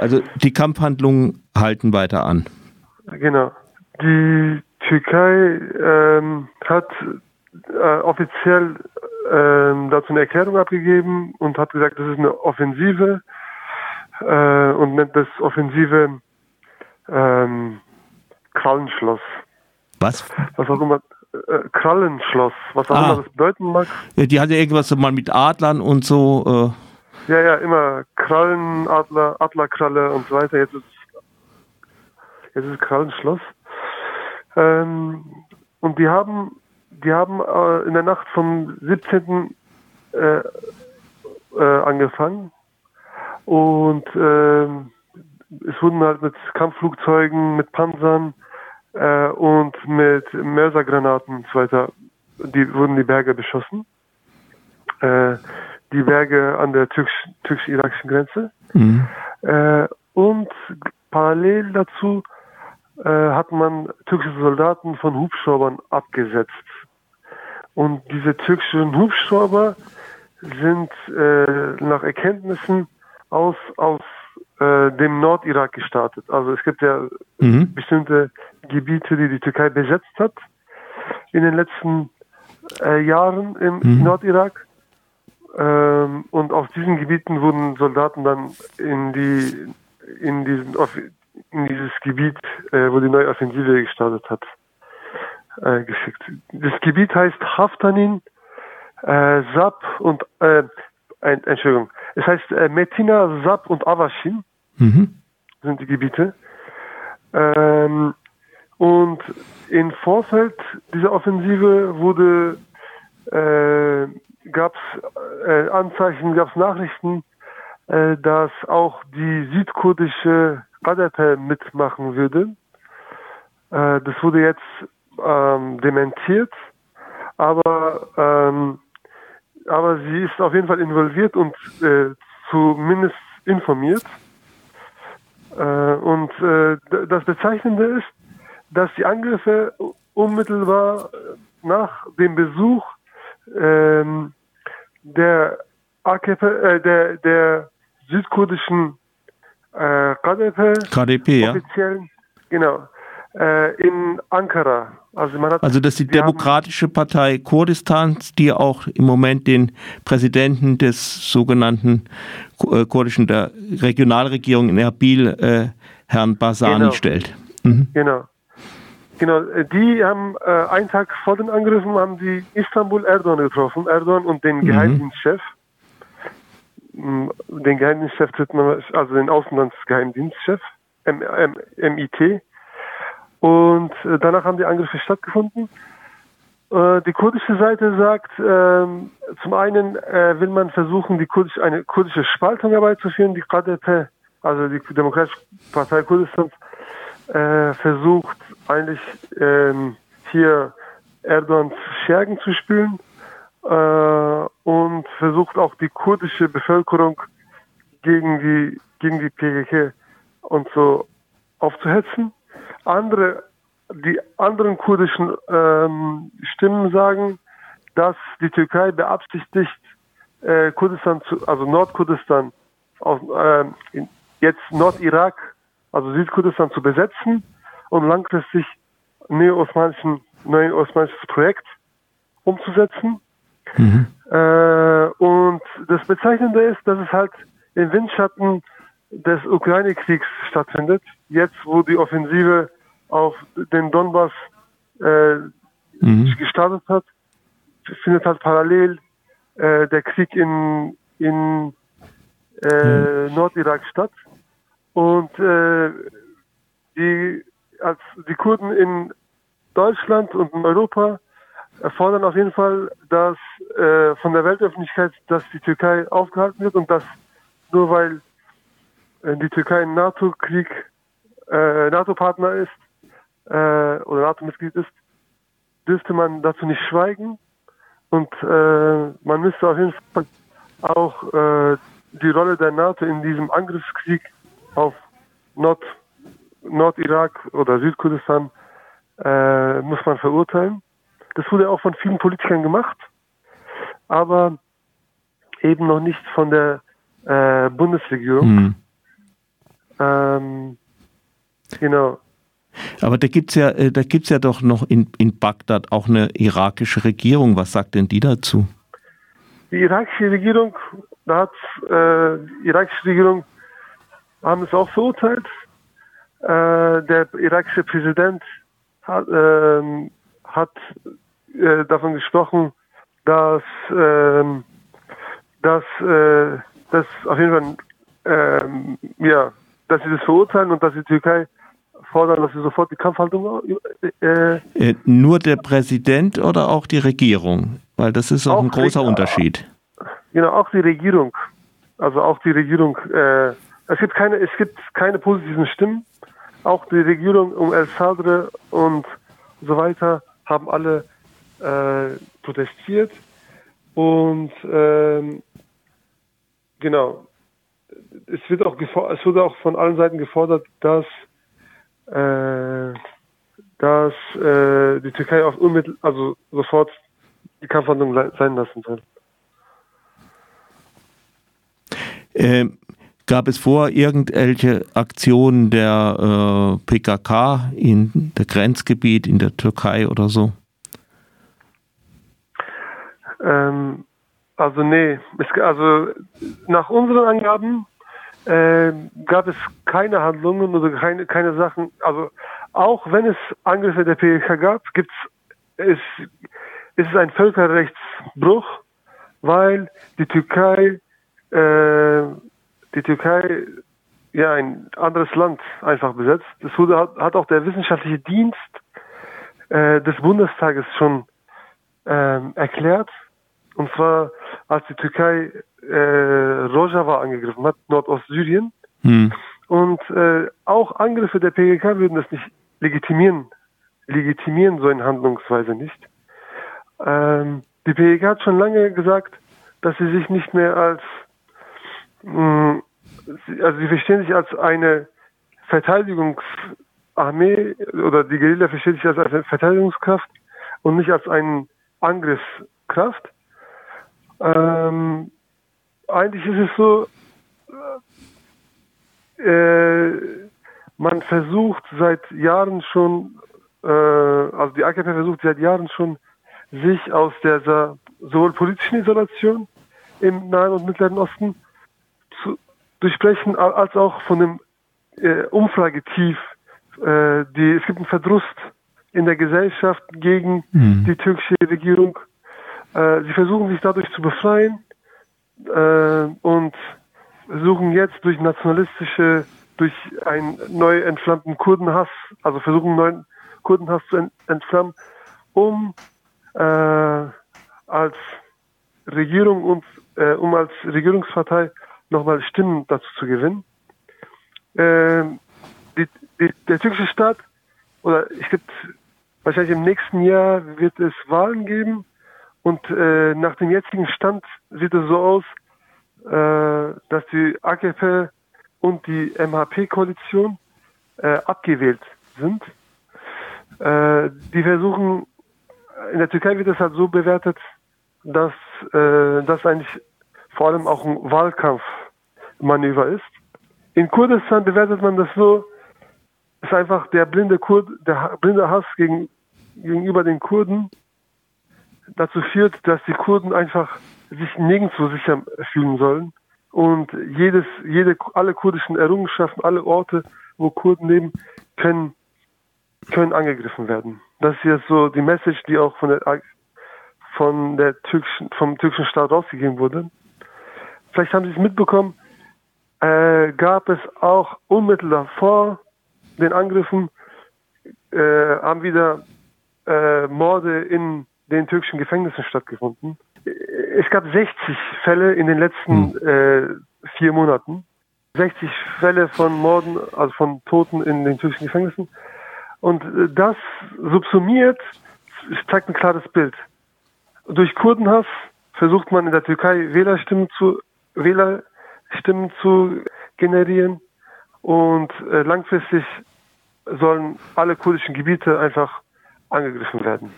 Also die Kampfhandlungen halten weiter an. Genau. Die Türkei ähm, hat äh, offiziell äh, dazu eine Erklärung abgegeben und hat gesagt, das ist eine Offensive äh, und nennt das Offensive ähm, Krallenschloss. Was? Was auch immer. Äh, Krallenschloss, was auch ah. immer das bedeuten mag. Ja, die hatte irgendwas mal mit Adlern und so. Äh. Ja, ja, immer Krallen, Adler, Adlerkralle und so weiter. Jetzt ist, jetzt ist Krallenschloss. Ähm, und die haben, die haben äh, in der Nacht vom 17. Äh, äh, angefangen und ähm, es wurden halt mit Kampfflugzeugen, mit Panzern äh, und mit Mörsergranaten und so weiter, die wurden die Berge beschossen. Die Berge an der türkisch-irakischen Grenze. Mhm. Äh, und parallel dazu äh, hat man türkische Soldaten von Hubschraubern abgesetzt. Und diese türkischen Hubschrauber sind äh, nach Erkenntnissen aus, aus äh, dem Nordirak gestartet. Also es gibt ja mhm. bestimmte Gebiete, die die Türkei besetzt hat in den letzten äh, Jahren im mhm. Nordirak. Ähm, und auf diesen Gebieten wurden Soldaten dann in die in diesen in dieses Gebiet, äh, wo die neue Offensive gestartet hat, äh, geschickt. Das Gebiet heißt Haftanin, äh, Sab und äh, Entschuldigung, es heißt äh, Metina, Sab und Avashin mhm. sind die Gebiete. Ähm, und im Vorfeld dieser Offensive wurde äh, gab es äh, Anzeichen, gab es Nachrichten, äh, dass auch die südkurdische HDP mitmachen würde. Äh, das wurde jetzt ähm, dementiert, aber ähm, aber sie ist auf jeden Fall involviert und äh, zumindest informiert. Äh, und äh, das Bezeichnende ist, dass die Angriffe unmittelbar nach dem Besuch ähm, der AKP, äh, der, der südkurdischen äh, KDP, KDP offiziellen, ja. genau, äh, in Ankara. Also, man hat, also das ist die Demokratische Partei Kurdistans, die auch im Moment den Präsidenten des sogenannten äh, kurdischen der Regionalregierung in Erbil, äh, Herrn Basani, genau. stellt. Mhm. Genau. Genau, äh, die haben äh, einen Tag vor den Angriffen haben die Istanbul Erdogan getroffen, Erdogan und den mhm. Geheimdienstchef. Mhm. Den Geheimdienstchef, also den Außenlandsgeheimdienstchef, MIT. Und äh, danach haben die Angriffe stattgefunden. Äh, die kurdische Seite sagt, äh, zum einen äh, will man versuchen, die kurdische, eine kurdische Spaltung herbeizuführen. Die KDP, also die Demokratische Partei Kurdistans, äh, versucht eigentlich ähm, hier Erdogans Schergen zu spülen äh, und versucht auch die kurdische Bevölkerung gegen die gegen die PKK und so aufzuhetzen. Andere, die anderen kurdischen ähm, Stimmen sagen, dass die Türkei beabsichtigt, äh, Kurdistan zu, also Nordkurdistan, aus, äh, jetzt Nordirak also Südkurdistan zu besetzen und langfristig neo-osmanischen, neo-osmanisches Projekt umzusetzen. Mhm. Äh, und das Bezeichnende ist, dass es halt im Windschatten des Ukraine-Kriegs stattfindet. Jetzt, wo die Offensive auf den Donbass äh, mhm. gestartet hat, findet halt parallel äh, der Krieg in, in äh, mhm. Nordirak statt. Und äh, die, als die Kurden in Deutschland und in Europa fordern auf jeden Fall, dass äh, von der Weltöffentlichkeit, dass die Türkei aufgehalten wird und dass nur weil äh, die Türkei ein NATO-Krieg, äh, NATO-Partner ist äh, oder NATO-Mitglied ist, dürfte man dazu nicht schweigen. Und äh, man müsste auf jeden Fall auch äh, die Rolle der NATO in diesem Angriffskrieg auf Nord, Nordirak oder Südkurdistan äh, muss man verurteilen. Das wurde auch von vielen Politikern gemacht, aber eben noch nicht von der äh, Bundesregierung. Mhm. Ähm, genau. Aber da gibt es ja, äh, da gibt's ja doch noch in, in Bagdad auch eine irakische Regierung. Was sagt denn die dazu? Die irakische Regierung, da hat äh, die irakische Regierung haben es auch verurteilt. Äh, der irakische Präsident hat, äh, hat äh, davon gesprochen, dass, ähm, dass, äh, dass auf jeden Fall, ähm, ja, dass sie das verurteilen und dass die Türkei fordern, dass sie sofort die Kampfhaltung. Äh, äh, nur der Präsident oder auch die Regierung? Weil das ist auch, ein großer Unterschied. Genau, auch die Regierung. Also auch die Regierung. Äh, es gibt keine, es gibt keine positiven Stimmen. Auch die Regierung um El Sadr und so weiter haben alle äh, protestiert und ähm, genau es wird auch es wurde auch von allen Seiten gefordert, dass äh, dass äh, die Türkei auf unmittel also sofort die Kampfhandlung sein lassen soll. Ähm, gab es vor irgendwelche Aktionen der äh, PKK in der Grenzgebiet in der Türkei oder so? Ähm, also nee, es, also nach unseren Angaben äh, gab es keine Handlungen oder keine, keine Sachen. Also auch wenn es Angriffe der PKK gab, gibt's es ist es ein Völkerrechtsbruch, weil die Türkei äh, die Türkei ja ein anderes Land einfach besetzt. Das wurde, hat, hat auch der wissenschaftliche Dienst äh, des Bundestages schon ähm, erklärt. Und zwar, als die Türkei äh, Rojava angegriffen hat, Nordostsyrien. Hm. Und äh, auch Angriffe der PKK würden das nicht legitimieren, legitimieren so eine Handlungsweise nicht. Ähm, die PKK hat schon lange gesagt, dass sie sich nicht mehr als, mm, also sie verstehen sich als eine Verteidigungsarmee oder die Guerilla versteht sich als eine Verteidigungskraft und nicht als eine Angriffskraft. Ähm, eigentlich ist es so, äh, man versucht seit Jahren schon, äh, also die AKP versucht seit Jahren schon, sich aus dieser sowohl politischen Isolation im Nahen und Mittleren Osten durchbrechen, als auch von dem äh, Umfragetief. Äh, die, es gibt einen Verdrust in der Gesellschaft gegen mhm. die türkische Regierung. Äh, sie versuchen sich dadurch zu befreien äh, und versuchen jetzt durch nationalistische, durch einen neu entflammten Kurdenhass, also versuchen neuen Kurdenhass zu entflammen, um äh, als Regierung und äh, um als Regierungspartei nochmal Stimmen dazu zu gewinnen. Äh, die, die, der türkische Staat, oder es gibt wahrscheinlich im nächsten Jahr wird es Wahlen geben und äh, nach dem jetzigen Stand sieht es so aus, äh, dass die AKP und die MHP-Koalition äh, abgewählt sind. Äh, die versuchen, in der Türkei wird es halt so bewertet, dass äh, das eigentlich vor allem auch ein Wahlkampfmanöver ist. In Kurdistan bewertet man das so, ist einfach der blinde Kurd, der blinde Hass gegen, gegenüber den Kurden dazu führt, dass die Kurden einfach sich nirgendwo sicher fühlen sollen und jedes, jede, alle kurdischen Errungenschaften, alle Orte, wo Kurden leben, können, können angegriffen werden. Das ist jetzt so die Message, die auch von der, von der türkischen, vom türkischen Staat rausgegeben wurde. Vielleicht haben Sie es mitbekommen, äh, gab es auch unmittelbar vor den Angriffen, äh, haben wieder äh, Morde in den türkischen Gefängnissen stattgefunden. Es gab 60 Fälle in den letzten hm. äh, vier Monaten. 60 Fälle von Morden, also von Toten in den türkischen Gefängnissen. Und äh, das subsumiert, zeigt ein klares Bild. Durch Kurdenhass versucht man in der Türkei Wählerstimmen zu, Wählerstimmen zu generieren und äh, langfristig sollen alle kurdischen Gebiete einfach angegriffen werden.